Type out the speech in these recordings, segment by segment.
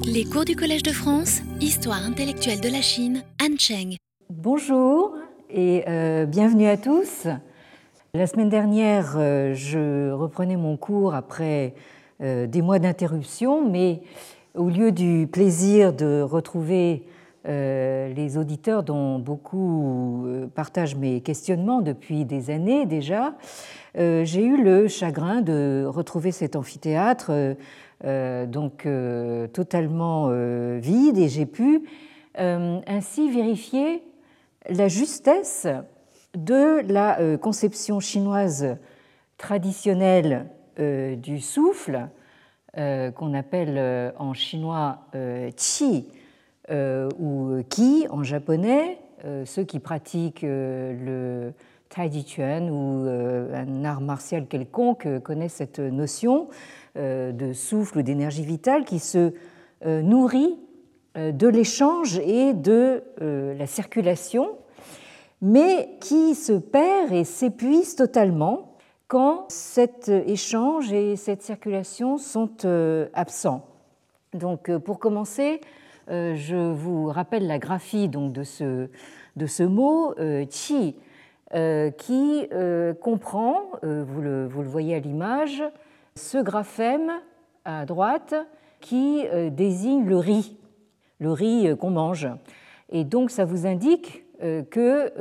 Les cours du Collège de France, Histoire intellectuelle de la Chine, Han Cheng. Bonjour et euh, bienvenue à tous. La semaine dernière, euh, je reprenais mon cours après euh, des mois d'interruption, mais au lieu du plaisir de retrouver les auditeurs dont beaucoup partagent mes questionnements depuis des années déjà, j'ai eu le chagrin de retrouver cet amphithéâtre donc euh, totalement euh, vide, et j'ai pu ainsi vérifier la justesse de la conception chinoise traditionnelle du souffle, qu'on appelle en chinois qi ou qi en japonais. Ceux qui pratiquent le tai chi chuan ou un art martial quelconque connaissent cette notion. Euh, de souffle ou d'énergie vitale qui se euh, nourrit euh, de l'échange et de la circulation, mais qui se perd et s'épuise totalement quand cet échange et cette circulation sont absents. Donc, pour commencer, je vous rappelle la graphie donc, de, ce, de ce mot, chi, qui comprend, vous le, vous le voyez à l'image, ce graphème à droite qui euh, désigne le riz, le riz euh, qu'on mange. Et donc ça vous indique euh, que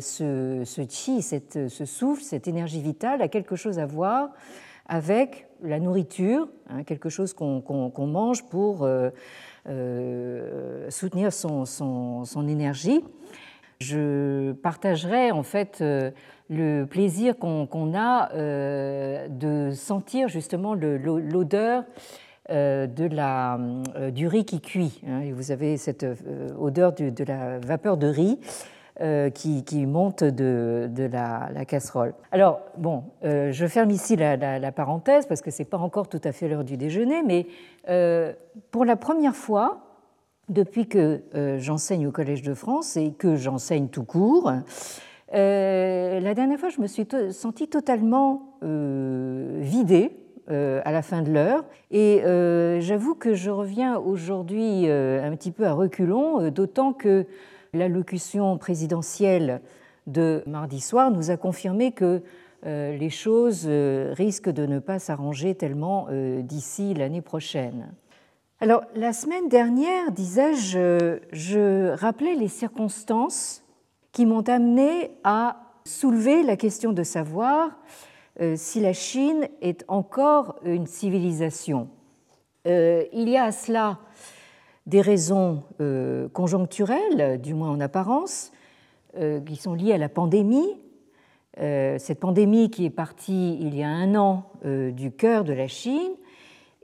ce, ce chi, ce souffle, cette énergie vitale a quelque chose à voir avec la nourriture, hein, quelque chose qu'on mange pour soutenir son, énergie. Je partagerai en fait le plaisir qu'on a euh, de sentir justement l'odeur euh, de la, euh, du riz qui cuit. Hein. vous avez cette odeur de, la vapeur de riz qui, monte de, la, casserole. Alors, bon, je ferme ici la, parenthèse parce que ce n'est pas encore tout à fait l'heure du déjeuner, mais pour la première fois, depuis que j'enseigne au Collège de France et que j'enseigne tout court, la dernière fois, je me suis sentie totalement euh, vidée euh, à la fin de l'heure. Et j'avoue que je reviens aujourd'hui un petit peu à reculons, d'autant que l'allocution présidentielle de mardi soir nous a confirmé que les choses risquent de ne pas s'arranger tellement d'ici l'année prochaine. Alors, la semaine dernière, disais-je, je rappelais les circonstances qui m'ont amené à soulever la question de savoir euh, si la Chine est encore une civilisation. Euh, il y a à cela des raisons euh, conjoncturelles, du moins en apparence, qui sont liées à la pandémie. Cette pandémie qui est partie il y a un an du cœur de la Chine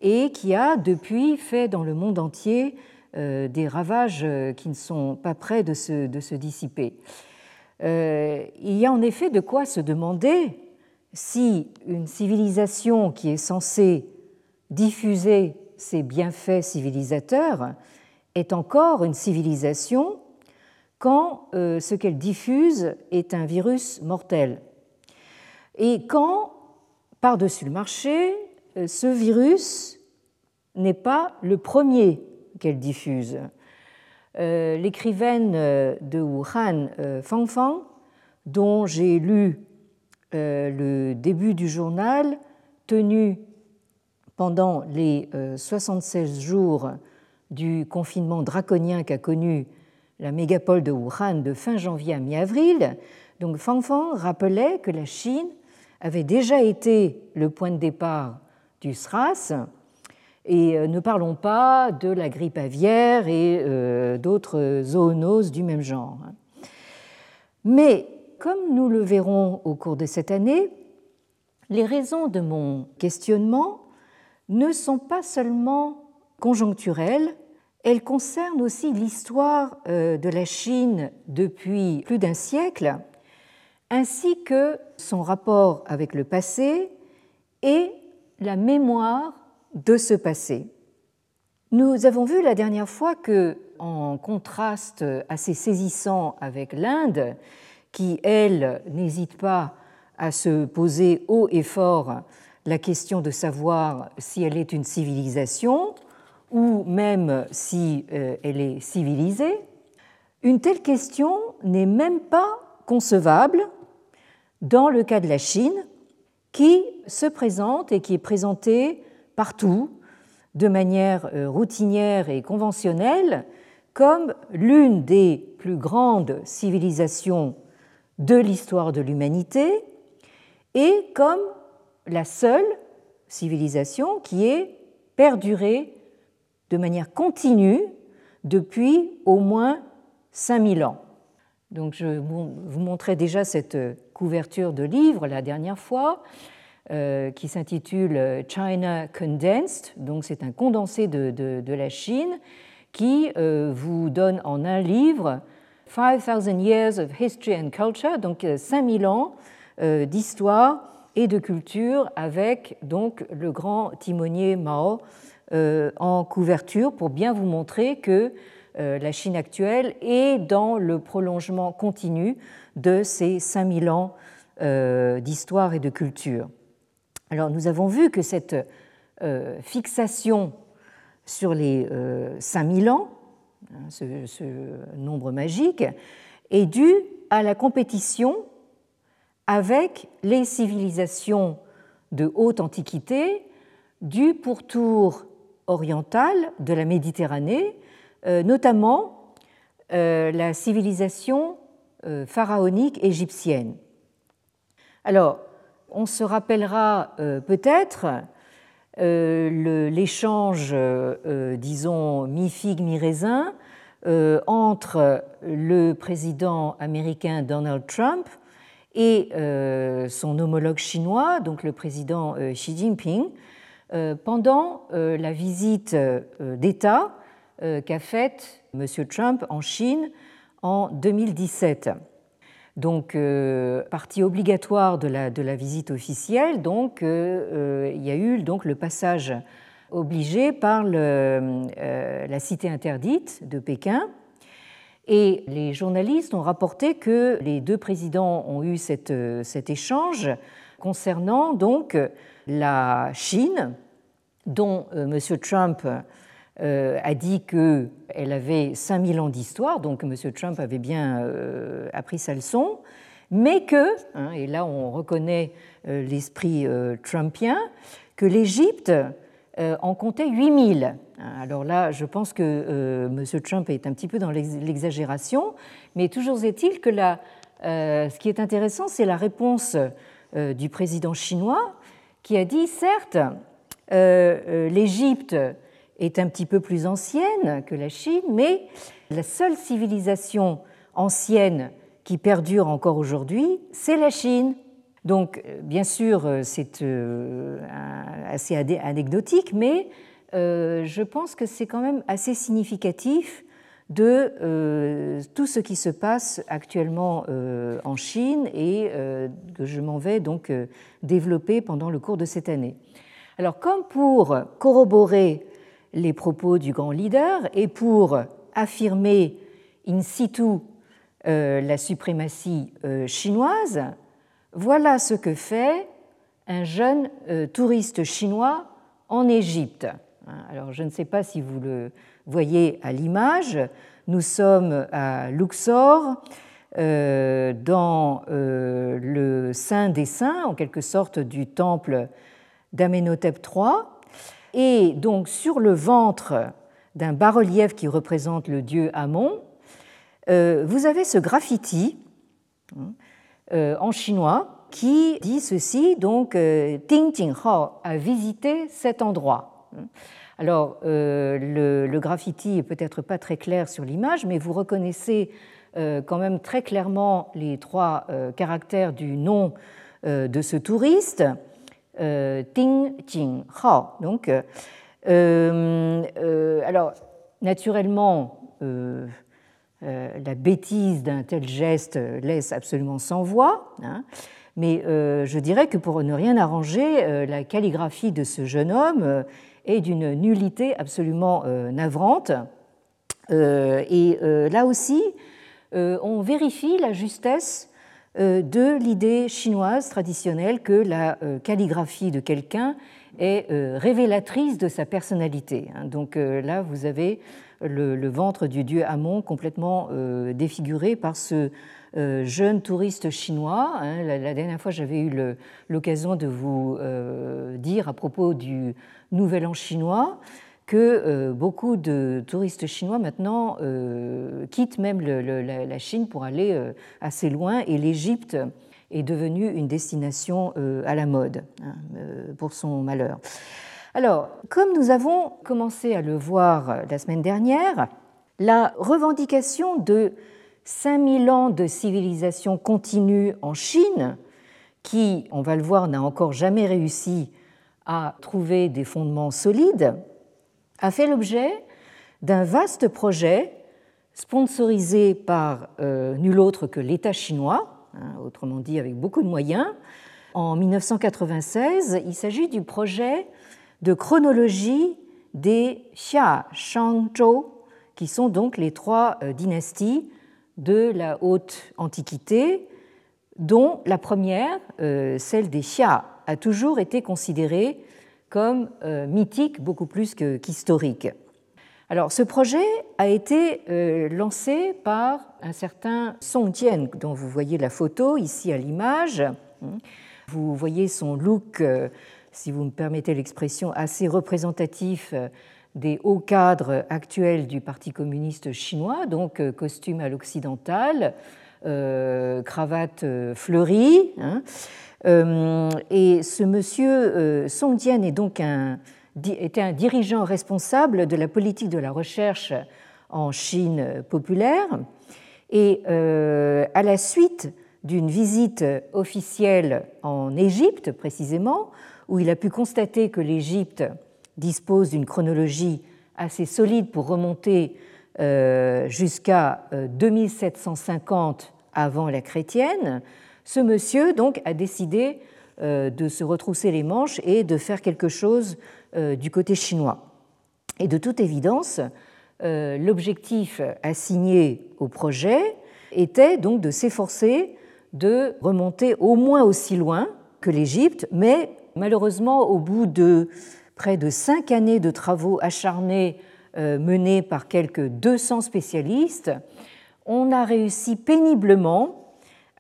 et qui a depuis fait dans le monde entier des ravages euh, qui ne sont pas près de se, de se dissiper. Euh, il y a en effet de quoi se demander si une civilisation qui est censée diffuser ses bienfaits civilisateurs est encore une civilisation quand ce qu'elle diffuse est un virus mortel. Et quand, par-dessus le marché, ce virus n'est pas le premier qu'elle diffuse. Euh, l'écrivaine euh, de Wuhan, euh, Fang Fang, dont j'ai lu le début du journal, tenu pendant les 76 jours du confinement draconien qu'a connu la mégapole de Wuhan de fin janvier à mi-avril. Donc Fang Fang rappelait que la Chine avait déjà été le point de départ du SRAS et euh, ne parlons pas de la grippe aviaire et euh, d'autres zoonoses du même genre. Mais comme nous le verrons au cours de cette année, les raisons de mon questionnement ne sont pas seulement conjoncturelles, elles concernent aussi l'histoire euh, de la Chine depuis plus d'un siècle, ainsi que son rapport avec le passé et la mémoire de ce passé. Nous avons vu la dernière fois que, en contraste assez saisissant avec l'Inde, qui, elle, n'hésite pas à se poser haut et fort la question de savoir si elle est une civilisation, ou même si elle est civilisée, une telle question n'est même pas concevable dans le cas de la Chine, qui se présente et qui est présentée partout de manière euh, routinière et conventionnelle comme l'une des plus grandes civilisations de l'histoire de l'humanité et comme la seule civilisation qui ait perduré de manière continue depuis au moins 5000 ans. Donc je vous montrais déjà cette couverture de livre la dernière fois. Euh, qui s'intitule China Condensed, donc c'est un condensé de, la Chine, qui euh, vous donne en un livre 5000 Years of History and Culture, donc 5000 euh, ans d'histoire et de culture avec donc le grand timonier Mao en couverture pour bien vous montrer que la Chine actuelle est dans le prolongement continu de ces 5000 ans d'histoire et de culture. Alors nous avons vu que cette euh, fixation sur les 5000 euh, ans, hein, ce, nombre magique, est due à la compétition avec les civilisations de haute antiquité du pourtour oriental de la Méditerranée, euh, notamment la civilisation pharaonique égyptienne. On se rappellera euh, peut-être euh, l'échange, euh, disons, mi-figue, mi-raisin entre le président américain Donald Trump et son homologue chinois, donc le président Xi Jinping, pendant la visite d'État qu'a faite M. Trump en Chine en 2017 donc euh, partie obligatoire de la, de la, visite officielle. Donc, euh, euh, il y a eu donc le passage obligé par la cité interdite de Pékin. Et les journalistes ont rapporté que les deux présidents ont eu cet échange concernant donc la Chine, dont M. Trump a dit qu'elle avait 5000 ans d'histoire, donc M. Trump avait bien euh, appris sa leçon, mais que, hein, et là on reconnaît euh, l'esprit trumpien, que l'Égypte en comptait 8000. Alors là, je pense que M. Trump est un petit peu dans l'exagération, mais toujours est-il que là, ce qui est intéressant, c'est la réponse du président chinois qui a dit, certes, l'Égypte est un petit peu plus ancienne que la Chine, mais la seule civilisation ancienne qui perdure encore aujourd'hui, c'est la Chine. Donc, euh, bien sûr, euh, c'est euh, assez anecdotique, mais je pense que c'est quand même assez significatif de tout ce qui se passe actuellement en Chine et que je m'en vais donc développer pendant le cours de cette année. Alors, comme pour corroborer les propos du grand leader et pour affirmer in situ euh, la suprématie euh, chinoise, voilà ce que fait un jeune euh, touriste chinois en Égypte. Alors je ne sais pas si vous le voyez à l'image, nous sommes à Luxor, dans le Saint des Saints, en quelque sorte du temple d'Amenhotep III, et donc sur le ventre d'un bas-relief qui représente le dieu Amon, euh, vous avez ce graffiti hein, euh, en chinois qui dit ceci, donc euh, Ting Ting Hao a visité cet endroit. Alors, le, le, graffiti est peut-être pas très clair sur l'image, mais vous reconnaissez quand même très clairement les trois caractères du nom de ce touriste. Euh, Ding Jing Hao. Donc, euh, euh, alors, naturellement, la bêtise d'un tel geste laisse absolument sans voix, hein, mais je dirais que pour ne rien arranger, la calligraphie de ce jeune homme est d'une nullité absolument navrante. et là aussi, on vérifie la justesse de l'idée chinoise traditionnelle que la euh, calligraphie de quelqu'un est révélatrice de sa personnalité. Hein. Donc là, vous avez le, ventre du dieu Amon complètement défiguré par ce jeune touriste chinois. Hein. La, dernière fois, j'avais eu l'occasion de vous dire à propos du Nouvel An chinois que euh, beaucoup de touristes chinois maintenant euh, quittent même la, Chine pour aller euh, assez loin et l'Égypte est devenue une destination à la mode hein, pour son malheur. Alors, comme nous avons commencé à le voir la semaine dernière, la revendication de 5000 ans de civilisation continue en Chine, qui, on va le voir, n'a encore jamais réussi à trouver des fondements solides, a fait l'objet d'un vaste projet sponsorisé par euh, nul autre que l'État chinois, hein, autrement dit avec beaucoup de moyens. En 1996, il s'agit du projet de chronologie des Xia, Shang, Zhou, qui sont donc les trois euh, dynasties de la haute antiquité, dont la première, euh, celle des Xia, a toujours été considérée comme euh, mythique beaucoup plus qu'historique. Alors, ce projet a été euh, lancé par un certain Song Jian, dont vous voyez la photo ici à l'image. Vous voyez son look, euh, si vous me permettez l'expression, assez représentatif des hauts cadres actuels du Parti communiste chinois, donc costume à l'occidental, cravate fleurie. Hein. Euh, et ce monsieur euh, Song Jian est donc un, était un dirigeant responsable de la politique de la recherche en Chine populaire. Et euh, à la suite d'une visite officielle en Égypte, précisément, où il a pu constater que l'Égypte dispose d'une chronologie assez solide pour remonter jusqu'à 2750 avant la chrétienne, ce monsieur donc a décidé euh, de se retrousser les manches et de faire quelque chose euh, du côté chinois. Et de toute évidence, euh, l'objectif assigné au projet était donc de s'efforcer de remonter au moins aussi loin que l'Égypte, mais malheureusement, au bout de près de cinq années de travaux acharnés menés par quelques 200 spécialistes, on a réussi péniblement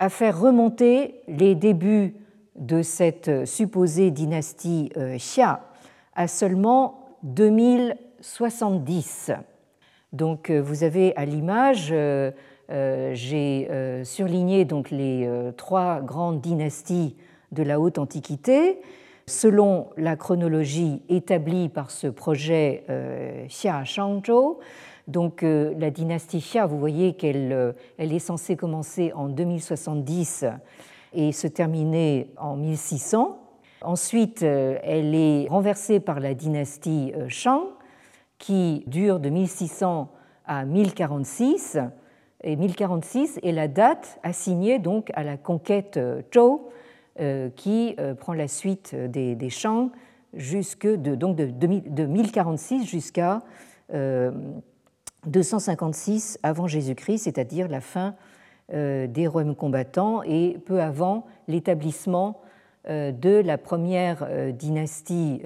à faire remonter les débuts de cette supposée dynastie euh, Xia à seulement 2070. Donc euh, vous avez à l'image, euh, j'ai surligné donc les trois grandes dynasties de la haute antiquité selon la chronologie établie par ce projet Xia Shangzhou donc euh, la dynastie Xia, vous voyez qu'elle euh, elle est censée commencer en 2070 et se terminer en 1600. Ensuite, euh, elle est renversée par la dynastie Shang, qui dure de 1600 à 1046. Et 1046 est la date assignée donc à la conquête Zhou, qui prend la suite des, Shang jusque de, donc de 1046 jusqu'à 256 avant Jésus-Christ, c'est-à-dire la fin euh, des Royaumes combattants et peu avant l'établissement euh, de la première euh, dynastie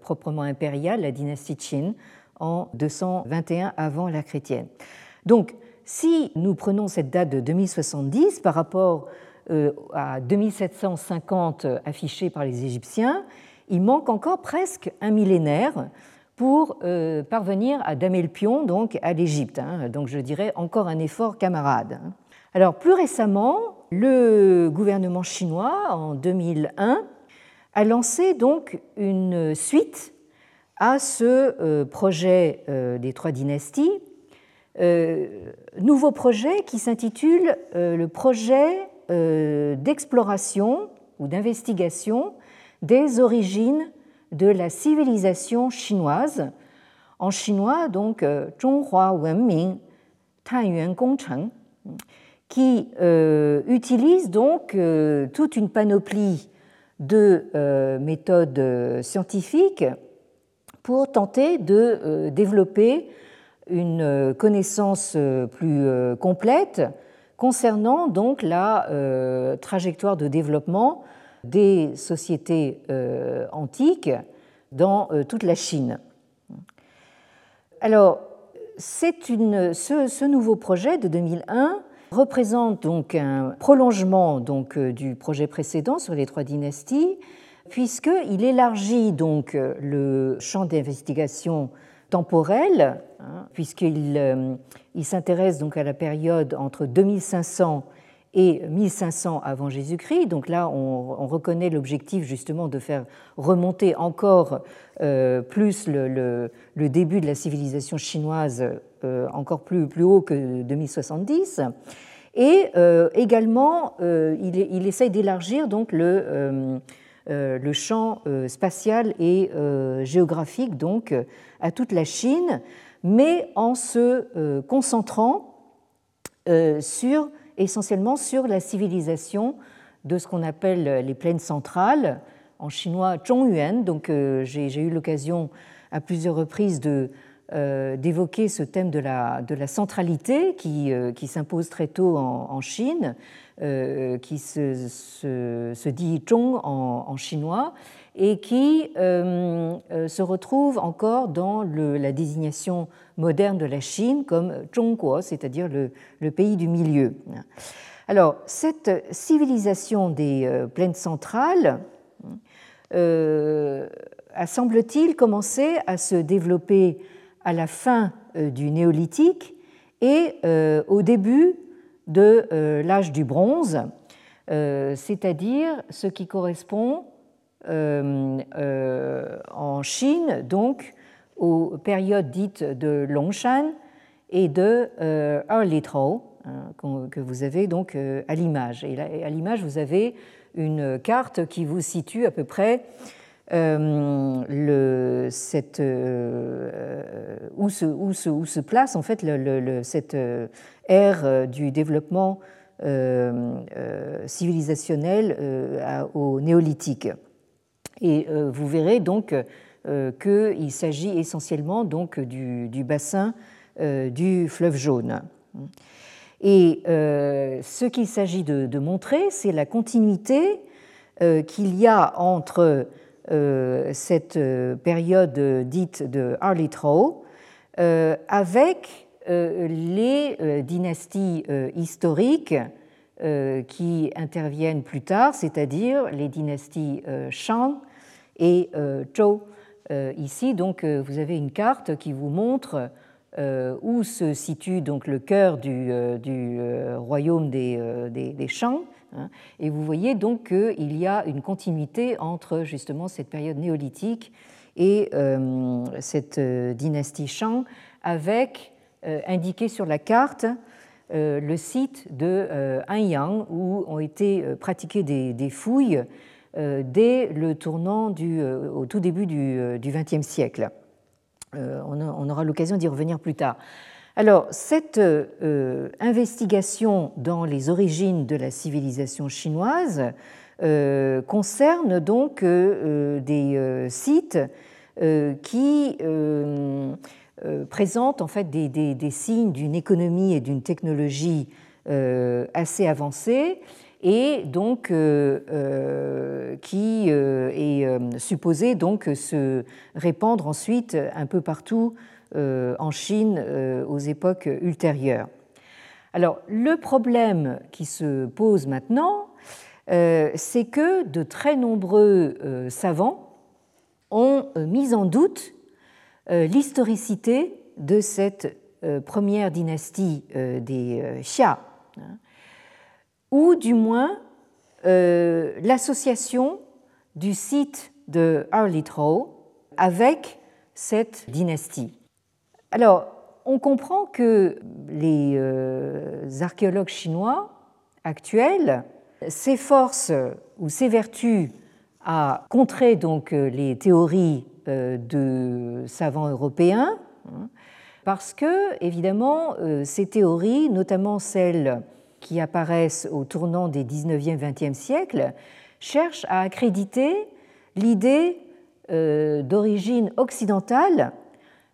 proprement impériale, la dynastie Qin, en 221 avant la chrétienne. Donc, si nous prenons cette date de 2070 par rapport à 2750 affichée par les Égyptiens, il manque encore presque un millénaire pour euh, parvenir à damer le pion donc à l'Égypte. Hein. Donc je dirais encore un effort camarade. Alors plus récemment, le gouvernement chinois en 2001 a lancé donc une suite à ce euh, projet euh, des trois dynasties, nouveau projet qui s'intitule le projet d'exploration ou d'investigation des origines de la civilisation chinoise, en chinois donc euh, Zhonghua Wenming Tanyuan Gongcheng, qui euh, utilise donc euh, toute une panoplie de méthodes scientifiques pour tenter de développer une connaissance plus complète concernant donc la trajectoire de développement des sociétés antiques dans toute la Chine. Alors, une, ce, nouveau projet de 2001 représente donc un prolongement donc, du projet précédent sur les trois dynasties, puisqu'il élargit donc le champ d'investigation temporel, hein, puisqu'il euh, il s'intéresse donc à la période entre 2500 et 1500 avant Jésus-Christ. Donc là, on, reconnaît l'objectif justement de faire remonter encore euh, plus le, début de la civilisation chinoise euh, encore plus, haut que 2070. Et également, il, essaye d'élargir donc le euh, le champ euh, spatial et euh, géographique donc à toute la Chine, mais en se concentrant sur, essentiellement sur la civilisation de ce qu'on appelle les plaines centrales, en chinois Zhongyuan. Donc j'ai eu l'occasion à plusieurs reprises de d'évoquer ce thème de la, de la centralité qui, qui s'impose très tôt en, en Chine, euh, qui se, dit Zhong en, chinois et qui euh, euh, se retrouve encore dans la désignation moderne de la Chine comme Zhongguo, c'est-à-dire le, pays du milieu. Alors, cette civilisation des plaines centrales a, semble-t-il, commencé à se développer à la fin du néolithique et au début de euh, l'âge du bronze, euh, c'est-à-dire ce qui correspond euh, en Chine donc aux périodes dites de Longshan et de Erlitrou hein, que vous avez donc à l'image. Et à l'image, vous avez une carte qui vous situe à peu près cette, où, se, place en fait cette ère euh, du développement euh, euh, civilisationnel au néolithique. Et vous verrez donc qu'il s'agit essentiellement donc du, bassin du fleuve jaune. Et ce qu'il s'agit de, montrer, c'est la continuité qu'il y a entre cette période dite de Harley-Trow avec euh, les euh, dynasties euh, historiques qui interviennent plus tard, c'est-à-dire les dynasties Shang et Zhou. Ici, donc, vous avez une carte qui vous montre où se situe donc le cœur du, du royaume des, des, Shang. Hein. et vous voyez donc qu'il y a une continuité entre justement cette période néolithique et cette dynastie Shang avec euh, indiqué sur la carte euh, le site de euh, Anyang où ont été pratiquées des, fouilles dès le tournant du, au tout début du XXe siècle. On aura l'occasion d'y revenir plus tard. Alors, cette investigation dans les origines de la civilisation chinoise concerne donc des sites qui euh, présente en fait des, signes d'une économie et d'une technologie euh, assez avancée et donc euh, qui est supposé donc se répandre ensuite un peu partout en Chine aux époques ultérieures. Alors le problème qui se pose maintenant, c'est que de très nombreux savants ont mis en doute euh, l'historicité de cette euh, première dynastie euh, des Xia, ou du moins l'association du site de Arlitrou avec cette dynastie. Alors, on comprend que les archéologues chinois actuels s'efforcent ou s'évertuent à contrer donc les théories euh, de savants européens, hein, parce que, évidemment, euh, ces théories, notamment celles qui apparaissent au tournant des 19e, 20e siècles, cherchent à accréditer l'idée euh, d'origine occidentale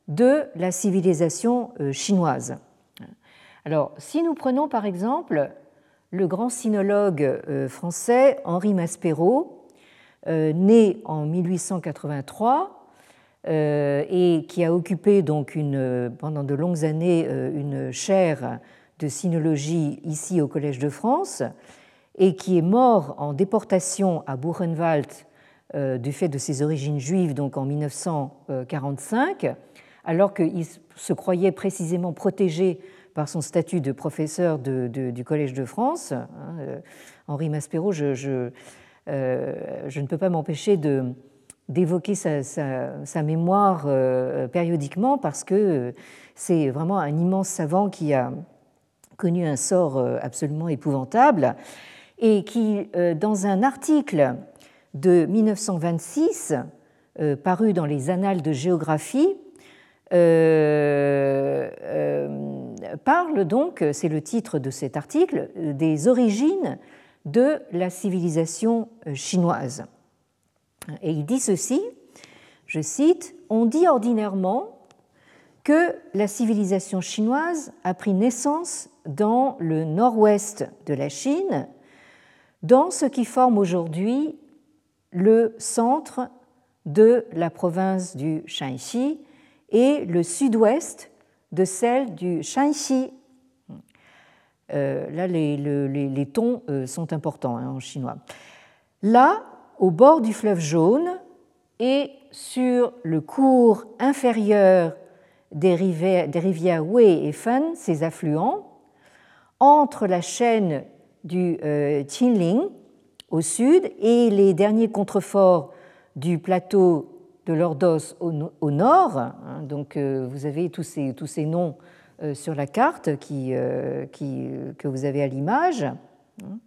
de la civilisation chinoise. Alors, si nous prenons par exemple le grand sinologue français Henri Maspero, né en 1883 et qui a occupé donc une, pendant de longues années une chaire de sinologie ici au Collège de France et qui est mort en déportation à Buchenwald euh, du fait de ses origines juives, donc en 1945, alors qu'il se croyait précisément protégé par son statut de professeur du Collège de France. Hein, euh, Henri Maspero, euh, je, ne peux pas m'empêcher d'évoquer sa, sa, mémoire périodiquement parce que c'est vraiment un immense savant qui a connu un sort absolument épouvantable et qui, dans un article de 1926, euh, paru dans les Annales de géographie, euh, euh, parle donc, c'est le titre de cet article, des origines de la civilisation chinoise. Et il dit ceci, je cite, On dit ordinairement que la civilisation chinoise a pris naissance dans le nord-ouest de la Chine, dans ce qui forme aujourd'hui le centre de la province du Shanxi et le sud-ouest de celle du Shanxi. Euh, là, les, tons euh, sont importants hein, en chinois. Là, au bord du fleuve jaune et sur le cours inférieur des rivières, des rivières Wei et Fen, ses affluents, entre la chaîne du euh, Qinling au sud et les derniers contreforts du plateau de l'Ordos au, nord. Hein, donc euh, vous avez tous ces, tous ces noms euh, sur la carte qui, euh, qui, que vous avez à l'image. Hein.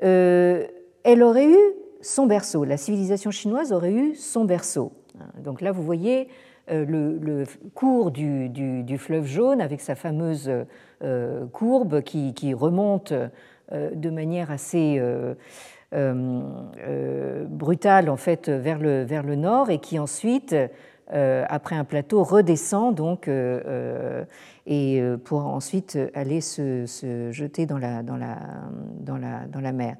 Elle aurait eu son berceau, la civilisation chinoise aurait eu son berceau. Hein. Donc là, vous voyez le, cours du, du, fleuve jaune avec sa fameuse courbe qui, remonte euh, de manière assez euh, euh, brutale en fait vers le, vers le nord et qui ensuite après un plateau redescend donc et pour ensuite aller se, jeter dans la, dans, la, dans, la, dans la mer.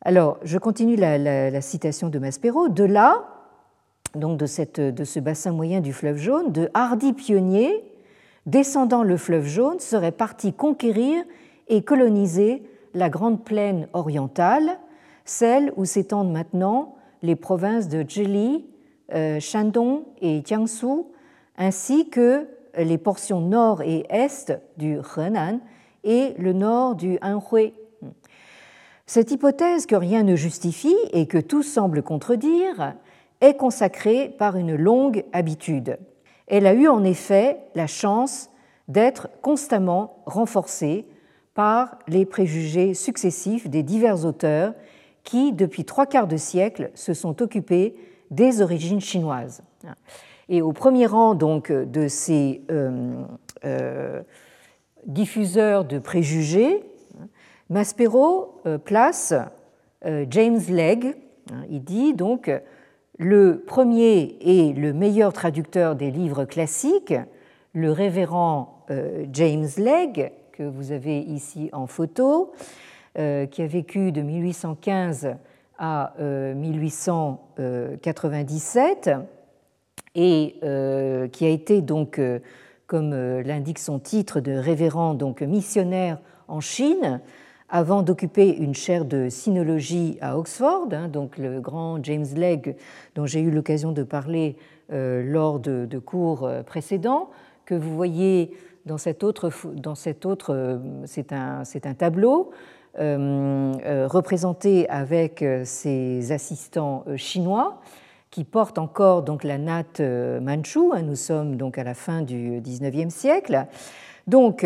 Alors, je continue la, citation de Maspero. De là, donc de, cette, de ce bassin moyen du fleuve jaune, de hardis pionniers, descendant le fleuve jaune, seraient partis conquérir et coloniser la grande plaine orientale, celle où s'étendent maintenant les provinces de Zhili, euh, Shandong et Jiangsu, ainsi que les portions nord et est du Henan et le nord du Anhui. Cette hypothèse que rien ne justifie et que tout semble contredire est consacrée par une longue habitude. Elle a eu en effet la chance d'être constamment renforcée par les préjugés successifs des divers auteurs qui, depuis trois quarts de siècle, se sont occupés des origines chinoises. Et au premier rang donc de ces euh, euh, diffuseurs de préjugés, Maspero euh, place James Legge. Il dit donc le premier et le meilleur traducteur des livres classiques, le révérend James Legge, que vous avez ici en photo, euh, qui a vécu de 1815 à 1897 euh, et euh, qui a été donc, comme l'indique son titre, de révérend donc missionnaire en Chine avant d'occuper une chaire de sinologie à Oxford, hein, donc le grand James Legge dont j'ai eu l'occasion de parler lors de, cours précédents, que vous voyez dans cet autre, dans cet autre euh, c'est un, un, tableau euh, euh, représenté avec ses assistants chinois qui portent encore donc la natte manchoue. Hein, nous sommes donc à la fin du 19e siècle. Donc,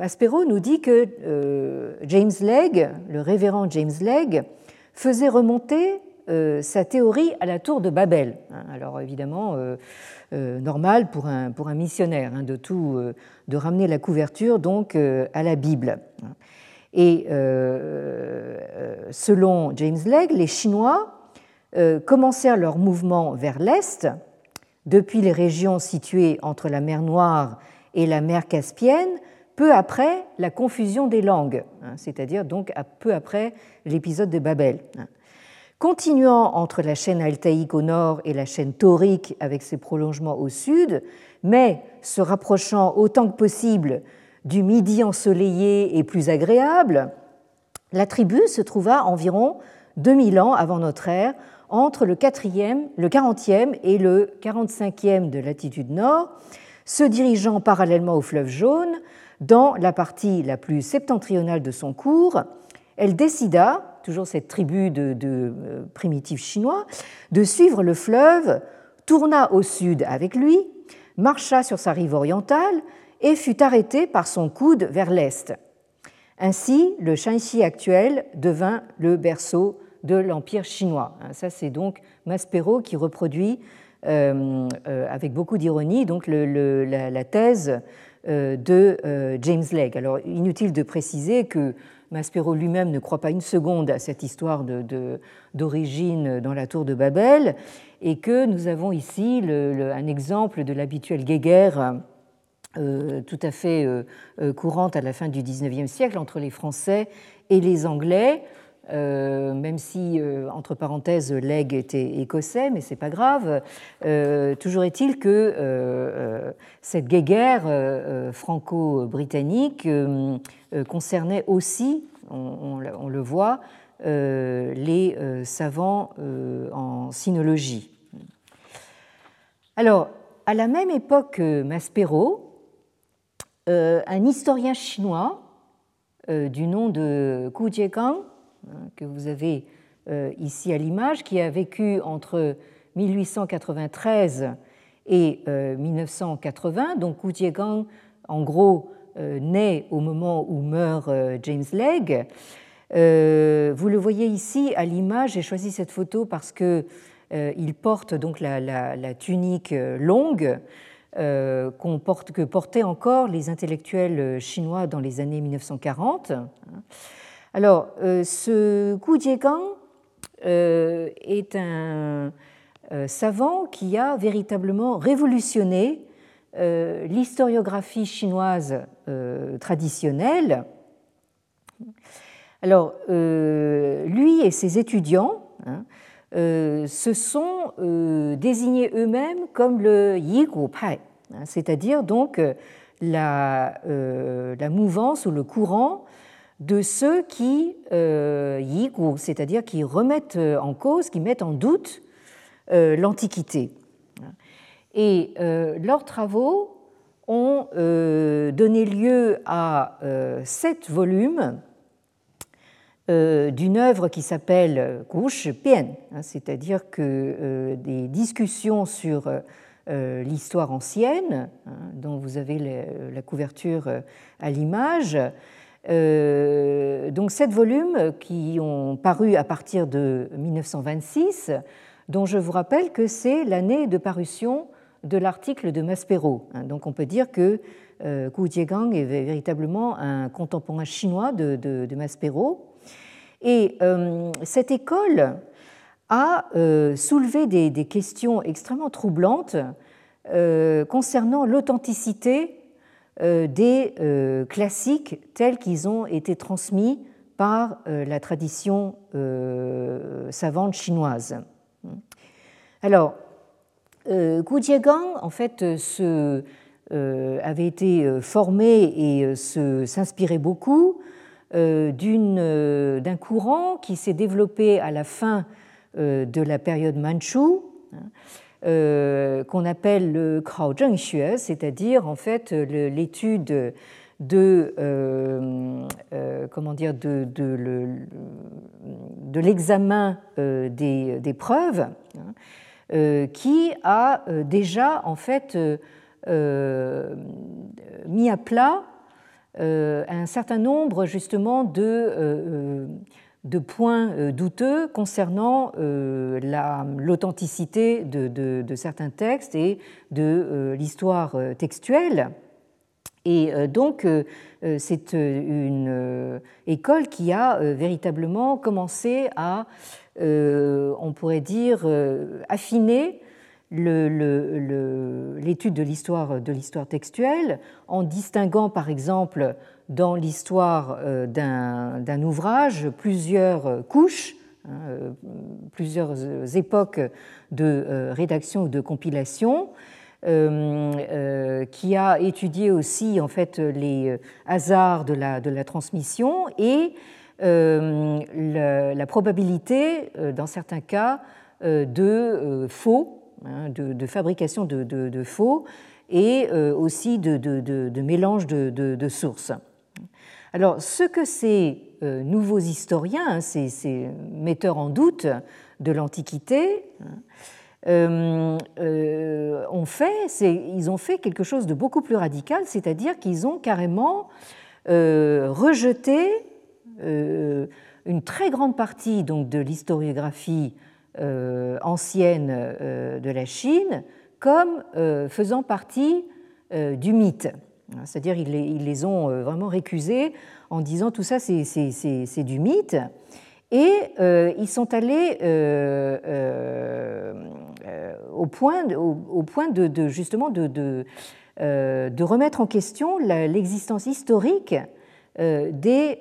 Aspero nous dit que James Legge, le révérend James Legge, faisait remonter sa théorie à la tour de Babel. Hein, alors évidemment, euh, normal pour un, pour un missionnaire, hein, de, tout, euh, de ramener la couverture donc euh, à la Bible. Et selon James Legge, les Chinois commencèrent leur mouvement vers l'Est depuis les régions situées entre la mer Noire et la mer Caspienne, peu après la confusion des langues, hein, c'est-à-dire donc peu après l'épisode de Babel. Continuant entre la chaîne altaïque au nord et la chaîne taurique avec ses prolongements au sud, mais se rapprochant autant que possible du midi ensoleillé et plus agréable, la tribu se trouva environ 2000 ans avant notre ère entre le, 4e, le 40e et le 45e de latitude nord, se dirigeant parallèlement au fleuve jaune, dans la partie la plus septentrionale de son cours, elle décida, toujours cette tribu de, euh, primitifs chinois, de suivre le fleuve, tourna au sud avec lui, marcha sur sa rive orientale et fut arrêtée par son coude vers l'est. Ainsi, le Shanxi actuel devint le berceau de l'Empire chinois. Ça, c'est donc Maspero qui reproduit euh, euh, avec beaucoup d'ironie donc la, thèse de James Legge. Alors, inutile de préciser que Maspero lui-même ne croit pas une seconde à cette histoire d'origine dans la tour de Babel et que nous avons ici un exemple de l'habituel guéguerre tout à fait courante à la fin du XIXe siècle entre les Français et les Anglais. Euh, même si, euh, entre parenthèses, Legge était écossais, mais c'est pas grave. Euh, toujours est-il que cette guéguerre franco-britannique concernait aussi, on, le voit, les savants en sinologie. Alors, à la même époque que Maspero, un historien chinois du nom de Ku Jiegang Hein, que vous avez euh, ici à l'image, qui a vécu entre 1893 et 1980. Euh, Donc Wu Jiegang, en gros, euh, naît au moment où meurt James Legge. Vous le voyez ici à l'image. J'ai choisi cette photo parce que il porte donc la, tunique longue porte, que portaient encore les intellectuels chinois dans les années 1940. Alors, euh, ce Gu Jiegang euh, est un euh, savant qui a véritablement révolutionné l'historiographie chinoise traditionnelle. Alors, lui et ses étudiants hein, se sont désignés eux-mêmes comme le Yigu Pai, hein, c'est-à-dire donc la, mouvance ou le courant de ceux qui euh, c'est-à-dire qui remettent en cause, qui mettent en doute euh, l'Antiquité. Et euh, leurs travaux ont euh, donné lieu à sept volumes d'une œuvre qui s'appelle Gushi Pian, hein, c'est-à-dire que des discussions sur l'histoire ancienne, hein, dont vous avez la couverture à l'image, euh, donc sept volumes qui ont paru à partir de 1926, dont je vous rappelle que c'est l'année de parution de l'article de Maspero. Hein, donc on peut dire que euh, Gu Jiegang est véritablement un contemporain chinois de, Maspero. Et euh, cette école a soulevé des, questions extrêmement troublantes concernant l'authenticité des euh, classiques tels qu'ils ont été transmis par euh, la tradition savante chinoise. Alors, Gu Jiegang, en fait, avait été formé et s'inspirait beaucoup d'un courant qui s'est développé à la fin de la période manchoue, hein, euh, qu'on appelle le Xue, c'est-à-dire en fait l'étude de euh, euh, comment dire de, de, l'examen des, des, preuves hein, qui a déjà en fait mis à plat un certain nombre justement de de points euh, douteux concernant euh, l'authenticité de, certains textes et de euh, l'histoire textuelle. Et donc, c'est une école qui a véritablement commencé à, on pourrait dire, affiner l'étude de de l'histoire textuelle en distinguant par exemple dans l'histoire euh, d'un ouvrage plusieurs couches, hein, euh, plusieurs époques de rédaction ou de compilation, qui a étudié aussi en fait les hasards de la, transmission et la, probabilité, dans certains cas, de faux Hein, de, fabrication de, faux et euh, aussi de, mélange de, sources. Alors, ce que ces euh, nouveaux historiens, hein, ces, metteurs en doute de l'Antiquité, hein, euh, ont fait, ils ont fait quelque chose de beaucoup plus radical, c'est-à-dire qu'ils ont carrément rejeté une très grande partie donc, de l'historiographie euh, ancienne euh, de la Chine comme euh, faisant partie du mythe. C'est-à-dire ils les ont vraiment récusés en disant tout ça c'est du mythe. Et ils sont allés au point, au, point de, justement de, remettre en question l'existence historique des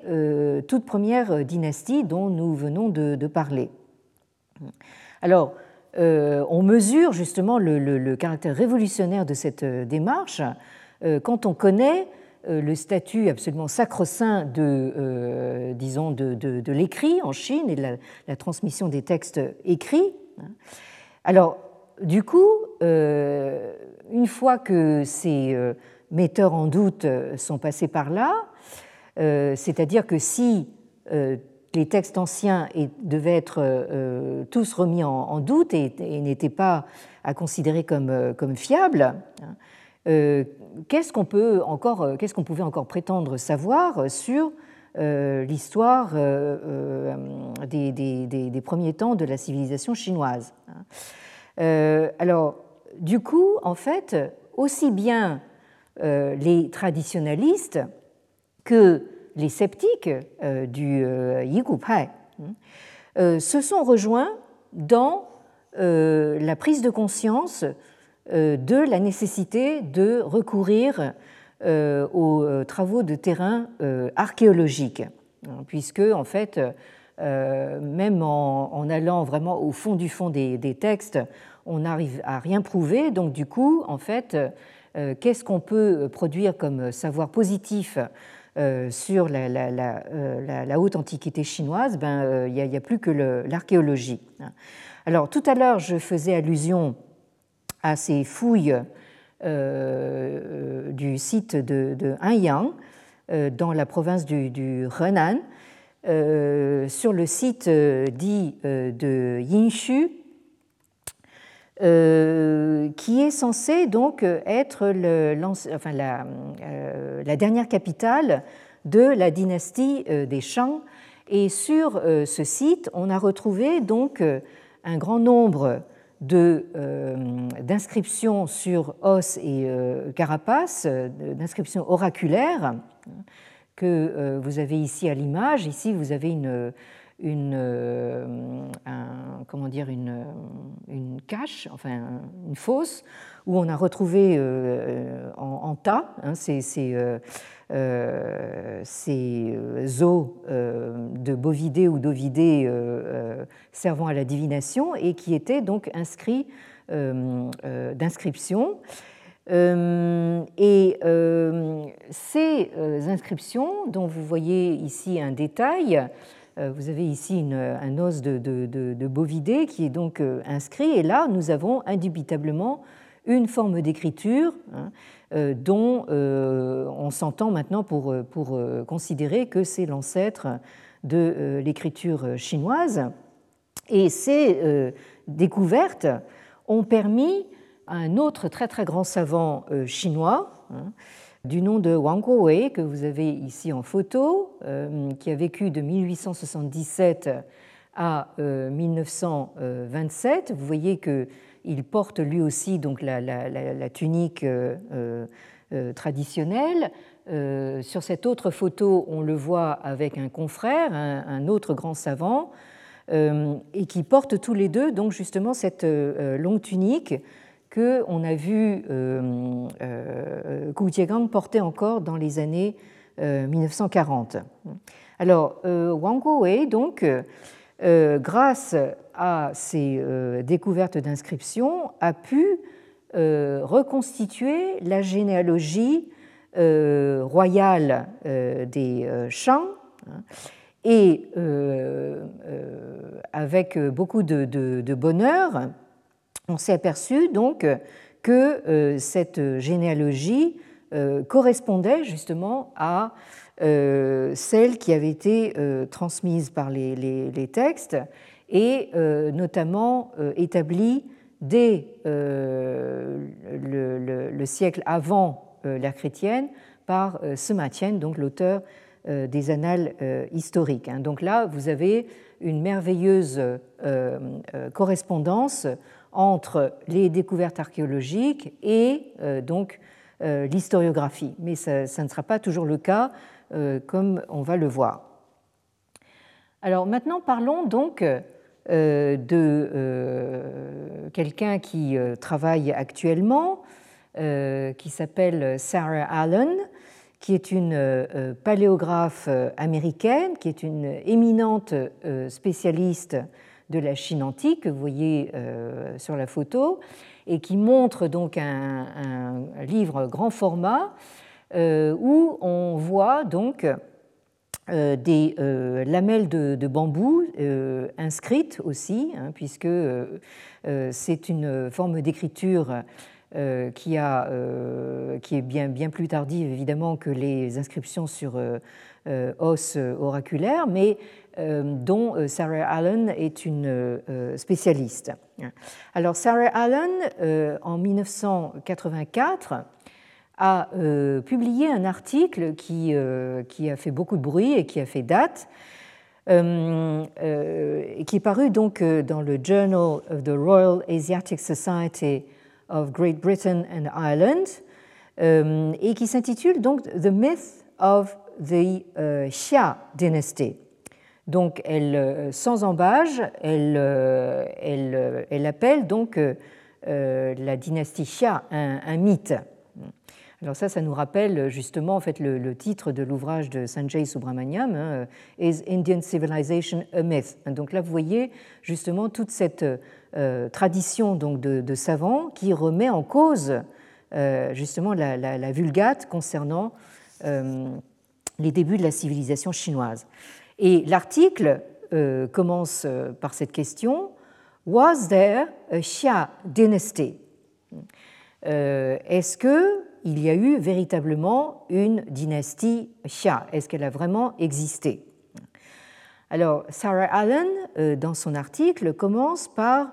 toutes premières dynasties dont nous venons de, parler. Alors, euh, on mesure justement le, caractère révolutionnaire de cette euh, démarche euh, quand on connaît le statut absolument sacro-saint de, disons, de, l'écrit en Chine et de la, transmission des textes écrits. Alors, du coup, une fois que ces metteurs en doute sont passés par là, c'est-à-dire que si les textes anciens devaient être euh, tous remis en, doute et, n'étaient pas à considérer comme, euh, comme fiables. Hein. Euh, qu'est-ce qu'on peut encore, qu'est-ce qu'on pouvait encore prétendre savoir sur l'histoire des, premiers temps de la civilisation chinoise hein? Alors, du coup, en fait, aussi bien les traditionalistes que les sceptiques euh, du euh, Yigupai hein, euh, se sont rejoints dans la prise de conscience de la nécessité de recourir aux travaux de terrain archéologiques, puisque en fait, même en, allant vraiment au fond du fond des, textes, on n'arrive à rien prouver. Donc du coup, en fait, qu'est-ce qu'on peut produire comme savoir positif euh, sur euh, la, haute antiquité chinoise, ben, euh, il n'y a, plus que l'archéologie. Alors tout à l'heure, je faisais allusion à ces fouilles du site de, de Anyang, dans la province du, du Henan, sur le site dit de Yinshu, euh, qui est censé donc être la, euh, la, dernière capitale de la dynastie euh, des Shang. Et sur ce site, on a retrouvé donc un grand nombre d'inscriptions sur os et carapace, d'inscriptions oraculaires que vous avez ici à l'image. Ici, vous avez une, une, euh, comment dire, une, une, cache, enfin une fosse, où on a retrouvé euh, en, tas hein, ces, euh, ces, os de bovidés ou d'ovidés servant à la divination et qui étaient donc inscrits d'inscription. et ces inscriptions, dont vous voyez ici un détail, euh, vous avez ici un os de, de, bovidé qui est donc euh, inscrit, et là, nous avons indubitablement une forme d'écriture hein, euh, dont on s'entend maintenant pour, pour considérer que c'est l'ancêtre de l'écriture chinoise. Et ces découvertes ont permis à un autre très très grand savant chinois, hein, du nom de Wang Guowei, que vous avez ici en photo, euh, qui a vécu de 1877 à 1927. Euh, vous voyez qu'il porte lui aussi donc la, tunique euh, traditionnelle. sur cette autre photo, on le voit avec un confrère, un, autre grand savant, et qui portent tous les deux donc justement cette longue tunique que on a vu Gu Jiegang porter encore dans les années 1940. Alors Wang Guowei donc grâce à ces découvertes d'inscriptions a pu reconstituer la généalogie euh, royale euh, des euh, Shang hein, et avec beaucoup de, bonheur, on s'est aperçu donc que cette généalogie correspondait justement à celle qui avait été transmise par les, textes et notamment établie dès le, siècle avant euh, l'ère chrétienne par euh, Sematien, donc l'auteur euh, des annales historiques. Hein. Donc là, vous avez une merveilleuse correspondance entre les découvertes archéologiques et donc l'historiographie. Mais ça, ça, ne sera pas toujours le cas, comme on va le voir. Alors maintenant, parlons donc de quelqu'un qui travaille actuellement euh, qui s'appelle Sarah Allen, qui est une euh, paléographe euh, américaine, qui est une éminente spécialiste de la Chine antique, que vous voyez sur la photo, et qui montre donc un, livre grand format où on voit donc des lamelles de, bambou inscrites aussi, hein, puisque c'est une forme d'écriture euh, qui, a, euh, qui est bien, bien plus tardive évidemment que les inscriptions sur euh, os oraculaires, mais dont Sarah Allen est une spécialiste. Alors Sarah Allen, en 1984, a publié un article qui, qui, a fait beaucoup de bruit et qui a fait date, qui est paru donc dans le Journal of the Royal Asiatic Society of Great Britain and Ireland, euh, et qui s'intitule donc The Myth of the euh, Xia Dynasty. Donc, elle, euh, sans embâge, elle, elle, elle appelle donc la dynastie Xia un, mythe. Alors ça, ça nous rappelle justement en fait le, titre de l'ouvrage de Sanjay Subramaniam, hein, Is Indian Civilization a Myth? Donc là, vous voyez justement toute cette euh, tradition donc de, savants qui remet en cause euh, justement la, vulgate concernant euh, les débuts de la civilisation chinoise. Et l'article commence par cette question. Was there a Xia dynasty? Est-ce qu'il y a eu véritablement une dynastie Xia. Est-ce qu'elle a vraiment existé? Alors, Sarah Allen, dans son article, commence par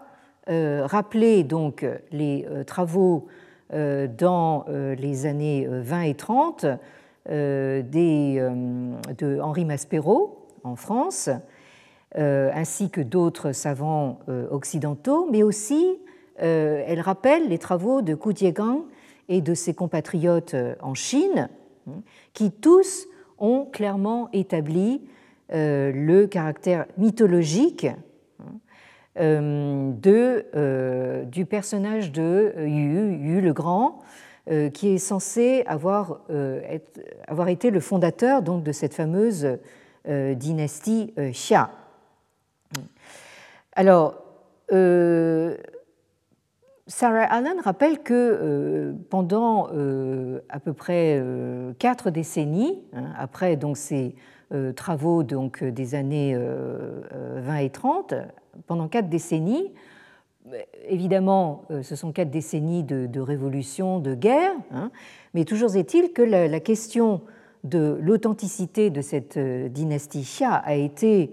euh, rappeler donc les euh, travaux euh, dans les années 20 et 30 de Henri Maspero en France, ainsi que d'autres savants occidentaux, mais aussi elle rappelle les travaux de Ku Jiegang et de ses compatriotes en Chine, hein, qui tous ont clairement établi le caractère mythologique euh, de, euh, du personnage de Yu, Yu le Grand, euh, qui est censé avoir, avoir, été le fondateur donc, de cette fameuse dynastie Xia. Alors, Sarah Allen rappelle que pendant à peu près quatre décennies, hein, après donc, ces travaux donc, des années 20 et 30, pendant quatre décennies. Évidemment, euh, ce sont quatre décennies de, révolution, de guerre, hein, mais toujours est-il que la, question de l'authenticité de cette euh, dynastie Xia a été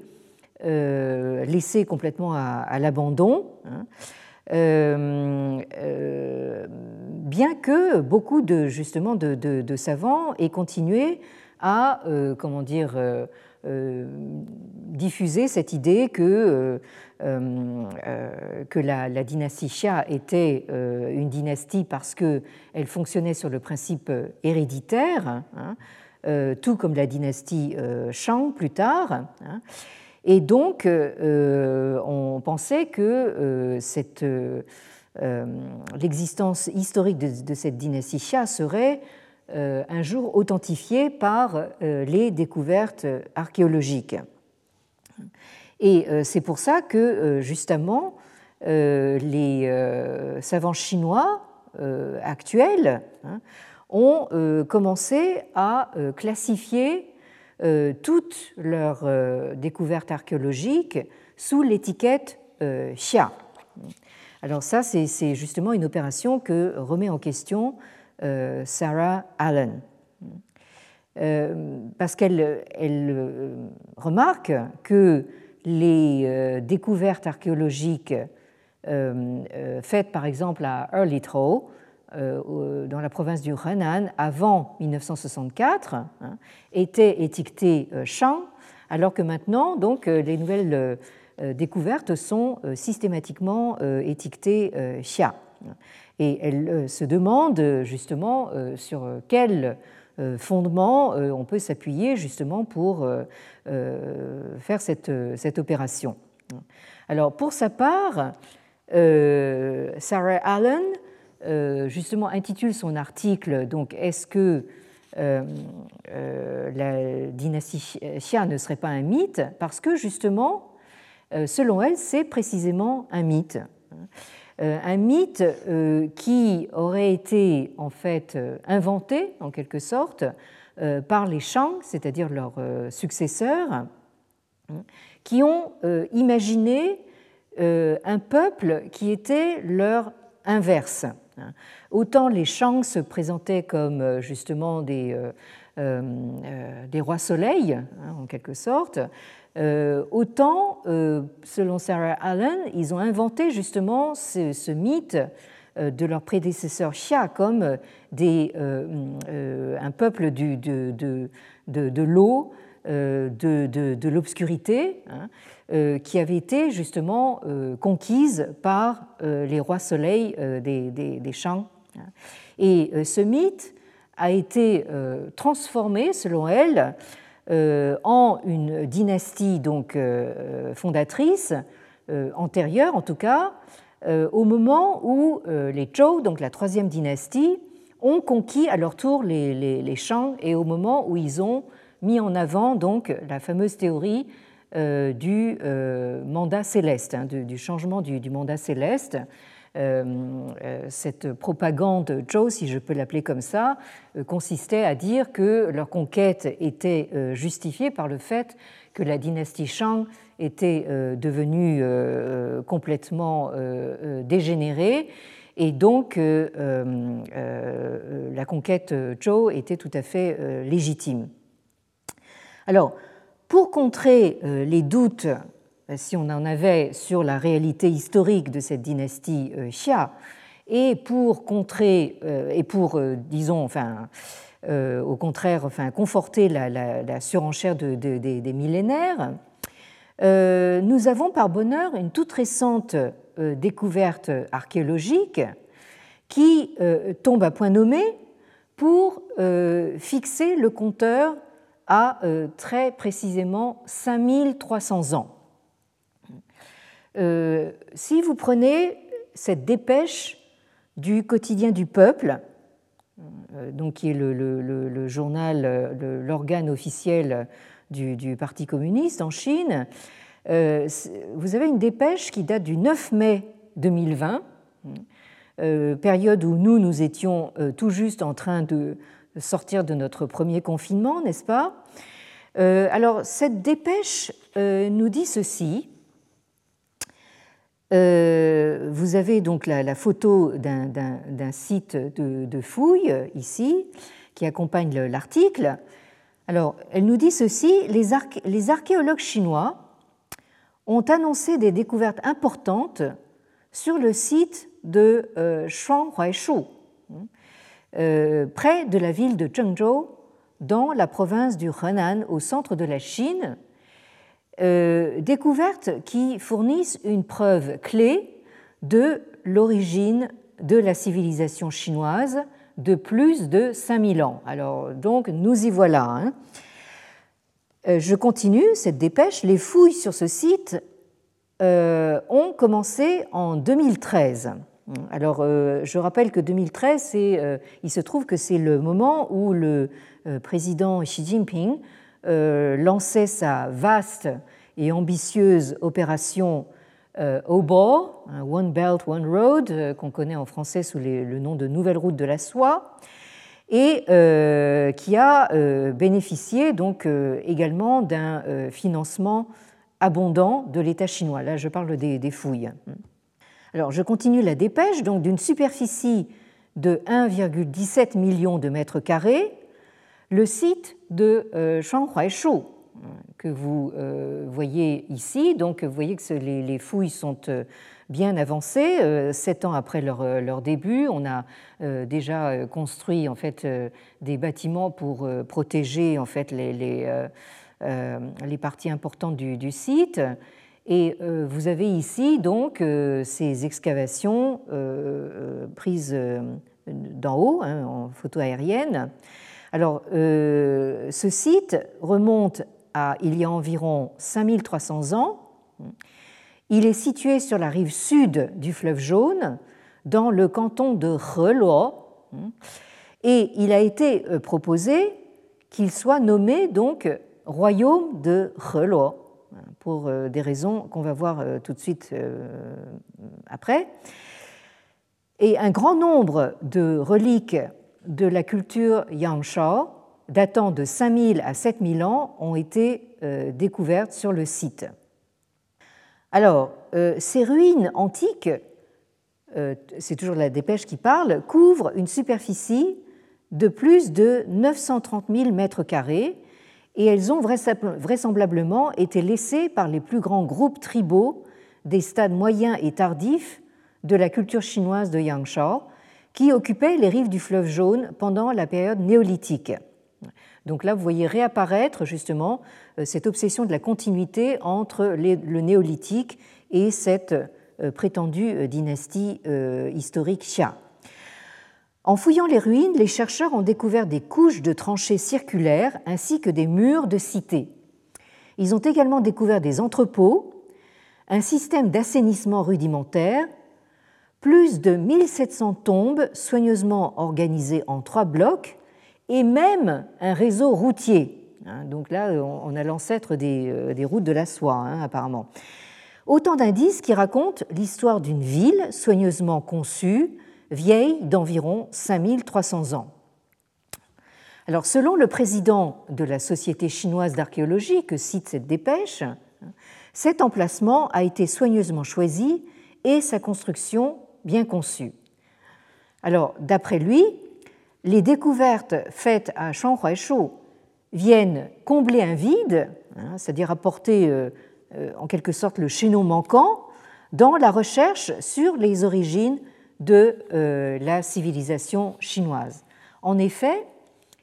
euh, laissée complètement à, l'abandon. Hein. Bien que beaucoup de justement de, savants aient continué à comment dire diffuser cette idée que euh, euh, que la, dynastie Xia était euh, une dynastie parce qu'elle fonctionnait sur le principe héréditaire, hein, tout comme la dynastie Shang plus tard. Hein. Et donc, on pensait que l'existence historique de, cette dynastie Xia serait un jour authentifiée par les découvertes archéologiques. Et c'est pour ça que, justement, les savants chinois actuels hein, ont euh, commencé à euh, classifier euh, toutes leurs découvertes archéologiques sous l'étiquette Xia. Alors ça, c'est justement une opération que remet en question Sarah Allen. Parce qu'elle elle remarque que les découvertes archéologiques faites par exemple à Early Trow euh, dans la province du Henan avant 1964 hein, étaient étiquetées euh, Shang, alors que maintenant, donc, euh, les nouvelles découvertes sont systématiquement étiquetées Xia. Et elle se demande justement sur quel fondement on peut s'appuyer justement pour faire cette, cette opération. Alors pour sa part, Sarah Allen euh, justement intitule son article donc Est-ce que euh, euh, la dynastie Xia ne serait pas un mythe? Parce que justement, selon elle, c'est précisément un mythe. Un mythe qui aurait été en fait inventé en quelque sorte par les Shang, c'est-à-dire leurs successeurs, qui ont imaginé un peuple qui était leur inverse. Hein. Autant les Shang se présentaient comme euh, justement des, euh, euh, des rois soleils, hein, en quelque sorte, autant, selon Sarah Allen, ils ont inventé justement ce, mythe de leurs prédécesseurs Xia comme des, un peuple de, de, de, l'eau, de, de l'obscurité, hein, euh, qui avait été justement euh, conquise par euh, les rois soleils des, des, champs. Et ce mythe a été transformé, selon elle, en une dynastie donc fondatrice, antérieure en tout cas, au moment où les Zhou, donc la troisième dynastie, ont conquis à leur tour les, les, les champs et au moment où ils ont mis en avant donc la fameuse théorie euh, du euh, mandat céleste, hein, du changement du, mandat céleste. Euh, cette propagande Zhou, si je peux l'appeler comme ça, consistait à dire que leur conquête était justifiée par le fait que la dynastie Shang était devenue complètement dégénérée et donc la conquête Zhou était tout à fait légitime. Alors, pour contrer euh, les doutes, euh, si on en avait, sur la réalité historique de cette dynastie euh, Xia, et pour contrer, et pour, disons, enfin, au contraire, enfin, conforter la, surenchère des millénaires, nous avons par bonheur une toute récente découverte archéologique qui tombe à point nommé pour fixer le compteur à euh, très précisément 5300 ans. Euh, si vous prenez cette dépêche du quotidien du peuple, euh, donc qui est le, journal, l'organe officiel du, Parti communiste en Chine, vous avez une dépêche qui date du 9 mai 2020, période où nous, nous étions tout juste en train de sortir de notre premier confinement, n'est-ce pas? Euh, Alors, cette dépêche euh, nous dit ceci. Euh, vous avez donc la, photo d'un site de, fouille ici qui accompagne l'article. Alors, elle nous dit ceci les, archéologues chinois ont annoncé des découvertes importantes sur le site de Shuanghuaishu, euh, près de la ville de Zhengzhou, dans la province du Henan, au centre de la Chine, euh, découvertes qui fournissent une preuve clé de l'origine de la civilisation chinoise de plus de 5000 ans. Alors donc nous y voilà. Hein. je continue cette dépêche. Les fouilles sur ce site ont commencé en 2013. Alors, je rappelle que 2013, il se trouve que c'est le moment où le président Xi Jinping lançait sa vaste et ambitieuse opération euh, OBOR, One Belt, One Road, euh, qu'on connaît en français sous le nom de Nouvelle Route de la Soie, et euh, qui a bénéficié donc également d'un financement abondant de l'État chinois. Là, je parle des, fouilles. Alors, je continue la dépêche. Donc, d'une superficie de 1,17 million de mètres carrés, le site de Shanghuaishu, que vous euh, voyez ici. Donc, vous voyez que les fouilles sont euh, bien avancées. Euh, sept ans après leur, début, on a déjà construit en fait des bâtiments pour protéger en fait les, parties importantes du, site. Et vous avez ici donc ces excavations prises d'en haut, hein, en photo aérienne. Alors, ce site remonte il y a environ 5300 ans. Il est situé sur la rive sud du fleuve Jaune, dans le canton de Reluo, et il a été euh, proposé qu'il soit nommé donc royaume de Reluo, pour euh, des raisons qu'on va voir euh, tout de suite après. Et un grand nombre de reliques de la culture Yangshao datant de 5000 à 7000 ans ont été euh, découvertes sur le site. Alors, euh, ces ruines antiques, euh, c'est toujours la dépêche qui parle, couvrent une superficie de plus de 930 000 mètres carrés et elles ont vraisemblablement été laissées par les plus grands groupes tribaux des stades moyens et tardifs de la culture chinoise de Yangshao, qui occupaient les rives du fleuve Jaune pendant la période néolithique. Donc là, vous voyez réapparaître justement euh, cette obsession de la continuité entre le néolithique et cette euh, prétendue euh, dynastie historique Xia. En fouillant les ruines, les chercheurs ont découvert des couches de tranchées circulaires ainsi que des murs de cités. Ils ont également découvert des entrepôts, un système d'assainissement rudimentaire, plus de 1700 tombes soigneusement organisées en trois blocs et même un réseau routier. Hein, donc là, on a l'ancêtre euh, des, routes de la soie, hein, apparemment. Autant d'indices qui racontent l'histoire d'une ville soigneusement conçue, vieille d'environ 5300 ans. Alors, selon le président de la Société chinoise d'archéologie que cite cette dépêche, cet emplacement a été soigneusement choisi et sa construction bien conçue. Alors, d'après lui, les découvertes faites à Shanghuaishu viennent combler un vide, hein, c'est-à-dire apporter euh, euh, en quelque sorte le chaînon manquant dans la recherche sur les origines de euh, la civilisation chinoise. En effet,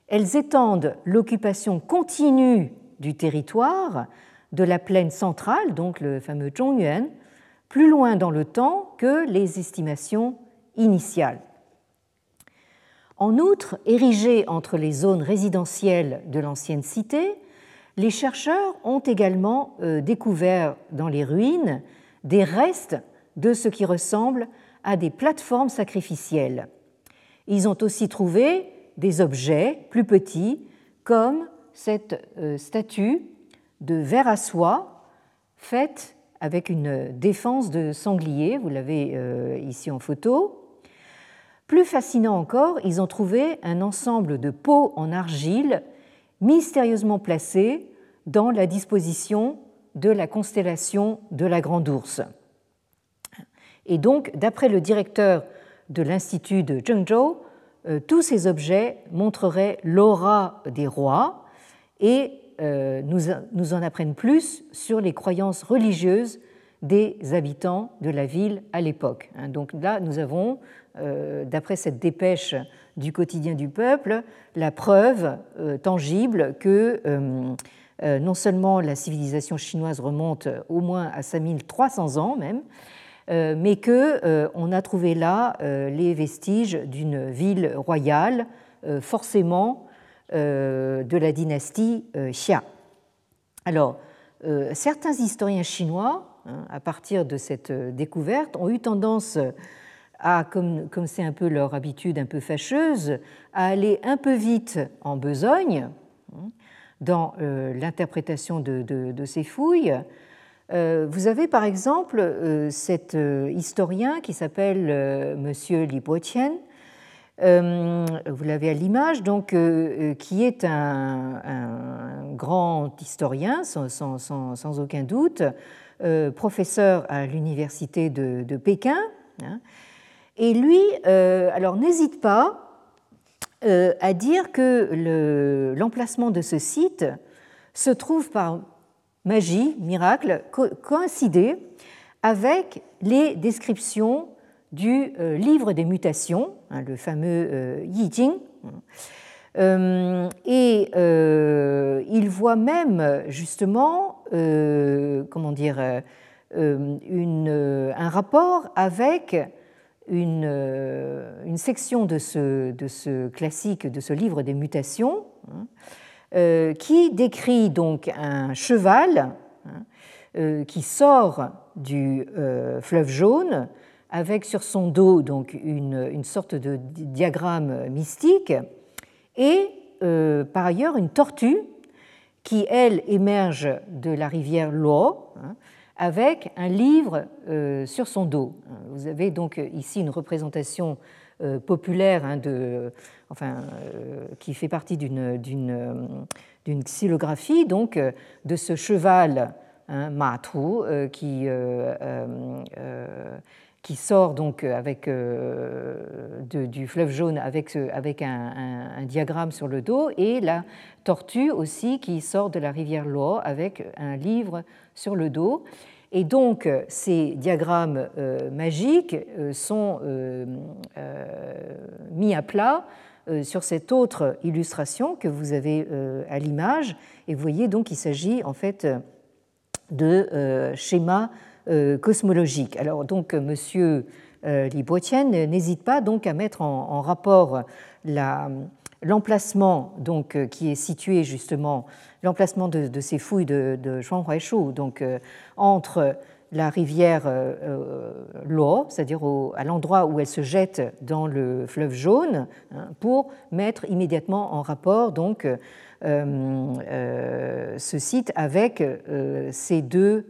elles étendent l'occupation continue du territoire de la plaine centrale, donc le fameux Zhongyuan, plus loin dans le temps que les estimations initiales. En outre, érigés entre les zones résidentielles de l'ancienne cité, les chercheurs ont également euh, découvert dans les ruines des restes de ce qui ressemble à des plateformes sacrificielles. Ils ont aussi trouvé des objets plus petits, comme cette euh, statue de verre à soie faite avec une défense de sanglier, vous l'avez euh, ici en photo, plus fascinant encore, ils ont trouvé un ensemble de pots en argile mystérieusement placés dans la disposition de la constellation de la Grande Ourse. Et donc, d'après le directeur de l'Institut de Zhengzhou, euh, tous ces objets montreraient l'aura des rois et euh, nous en apprennent plus sur les croyances religieuses des habitants de la ville à l'époque. Hein. Donc là, nous avons euh, d'après cette dépêche du quotidien du peuple, la preuve tangible que non seulement la civilisation chinoise remonte au moins à 5300 ans même, mais qu'on a trouvé là les vestiges d'une ville royale, forcément de la dynastie Xia. Alors, certains historiens chinois, hein, à partir de cette découverte, ont eu tendance à, comme c'est un peu leur habitude un peu fâcheuse, à aller un peu vite en besogne hein, dans l'interprétation de, ces fouilles. Vous avez par exemple cet historien qui s'appelle Monsieur Li Boqian, euh, vous l'avez à l'image, donc, euh, euh, qui est un, grand historien, sans, aucun doute, professeur à l'université de, Pékin. Hein. et lui, alors n'hésite pas à dire que l'emplacement de ce site se trouve par magie, miracle, coïncider avec les descriptions du euh, livre des mutations, hein, le fameux euh, Yi Jing. Euh, et il voit même justement, comment dire, un rapport avec une, section de ce, de ce, classique, de ce livre des mutations, hein, qui décrit donc un cheval hein, qui sort du fleuve jaune avec sur son dos donc une, sorte de diagramme mystique et euh, par ailleurs une tortue qui, elle, émerge de la rivière Lo hein, avec un livre euh, sur son dos. Vous avez donc ici une représentation euh, populaire hein, de, enfin, qui fait partie d'une xylographie donc, de ce cheval hein, Matou qui qui sort donc euh, avec, euh, du fleuve jaune avec, avec un, diagramme sur le dos, et la tortue aussi qui sort de la rivière Lo avec un livre sur le dos. Et donc ces diagrammes euh, magiques sont mis à plat sur cette autre illustration que vous avez à l'image. Et vous voyez donc qu'il s'agit en fait de schémas euh, cosmologique. Alors donc Monsieur euh, Li n'hésite pas donc à mettre en, rapport l'emplacement donc euh, qui est situé justement l'emplacement de, ces fouilles de, de Huaishu, donc entre la rivière Luo, c'est-à-dire à l'endroit où elle se jette dans le fleuve jaune, hein, pour mettre immédiatement en rapport donc euh, euh, ce site avec euh, ces deux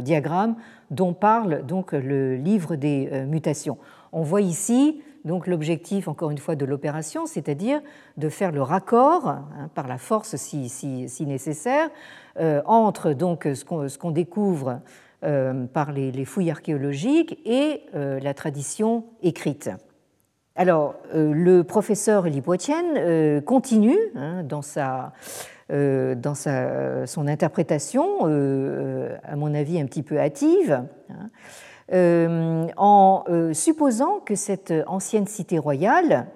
diagrammes dont parle donc le livre des mutations. On voit ici donc l'objectif, encore une fois, de l'opération, c'est-à-dire de faire le raccord, hein, par la force si, nécessaire, entre donc ce qu'on découvre par les, fouilles archéologiques et la tradition écrite. Alors, euh, le professeur Li euh, continue hein, dans, euh, son interprétation, à mon avis un petit peu hâtive, hein, en supposant que cette ancienne cité royale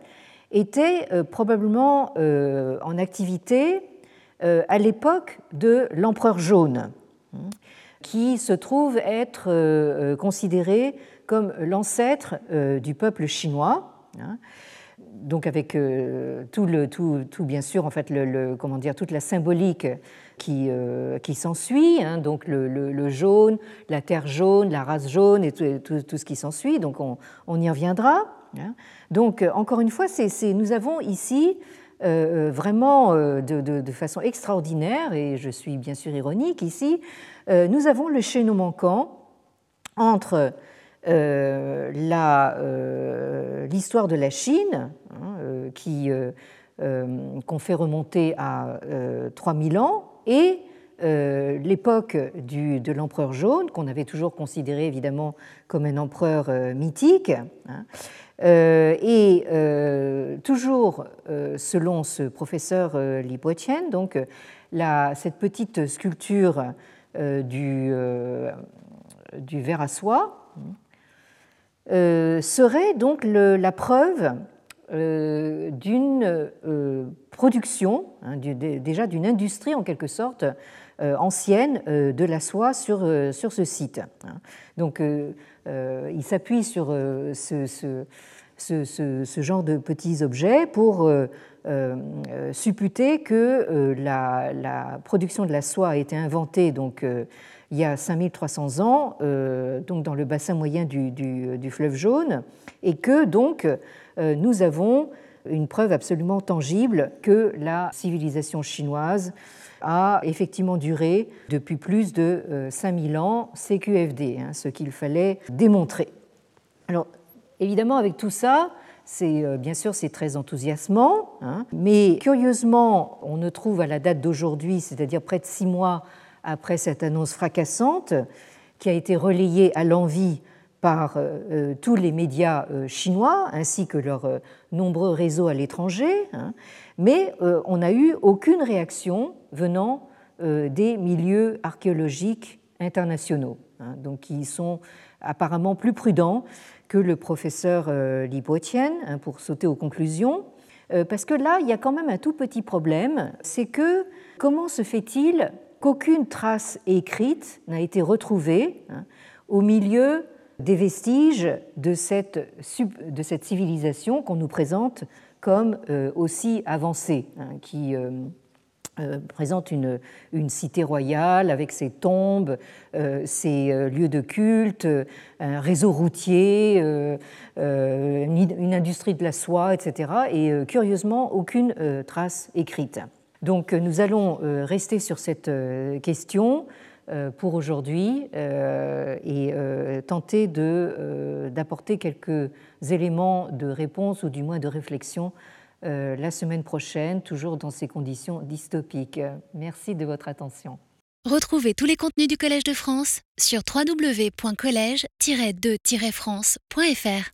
était probablement en activité à l'époque de l'empereur jaune, hein, qui se trouve être considéré comme l'ancêtre du peuple chinois Hein. donc avec euh, tout, le, tout, bien sûr en fait le, comment dire toute la symbolique qui, euh, qui s'ensuit, hein. donc le, jaune, la terre jaune, la race jaune et tout, tout, ce qui s'ensuit. Donc on, on, y reviendra. Hein. Donc euh, encore une fois, c'est, nous avons ici vraiment de, de, de, façon extraordinaire, et je suis bien sûr ironique ici, nous avons le chaînon manquant entre l'histoire de la Chine, hein, euh, qu'on fait remonter à 3000 ans, et l'époque de l'empereur jaune, qu'on avait toujours considéré évidemment comme un empereur mythique. Hein, et toujours selon ce professeur Li Boitian, donc cette petite sculpture du, verre à soie, euh, serait donc la preuve euh, d'une euh, production, hein, déjà d'une industrie en quelque sorte ancienne de la soie sur, sur ce site. Hein. Donc il s'appuie sur ce, genre de petits objets pour supputer que la, production de la soie a été inventée donc, il y a 5300 ans, donc dans le bassin moyen du, fleuve jaune, et que donc nous avons une preuve absolument tangible que la civilisation chinoise a effectivement duré depuis plus de 5000 ans CQFD, hein, ce qu'il fallait démontrer. Alors, évidemment, avec tout ça, c'est euh, bien sûr c'est très enthousiasmant, hein, mais curieusement, on ne trouve à la date d'aujourd'hui, c'est-à-dire près de six mois après cette annonce fracassante, qui a été relayée à l'envi par euh, euh, tous les médias chinois ainsi que leurs nombreux réseaux à l'étranger, hein, mais on n'a eu aucune réaction venant des milieux archéologiques internationaux, hein, donc qui sont apparemment plus prudents que le professeur euh, Li Boetian hein, pour sauter aux conclusions. Euh, parce que là, il y a quand même un tout petit problème, c'est que comment se fait-il qu'aucune trace écrite n'a été retrouvée hein, au milieu des vestiges de cette, civilisation qu'on nous présente comme euh, aussi avancée, hein, qui euh, présente une, cité royale avec ses tombes, euh, ses euh, lieux de culte, un réseau routier, une industrie de la soie, etc. Et curieusement, aucune trace écrite. Donc nous allons rester sur cette question pour aujourd'hui et tenter d'apporter quelques éléments de réponse ou du moins de réflexion euh, la semaine prochaine, toujours dans ces conditions dystopiques. Merci de votre attention. Retrouvez tous les contenus du Collège de France sur www.colège-2-france.fr.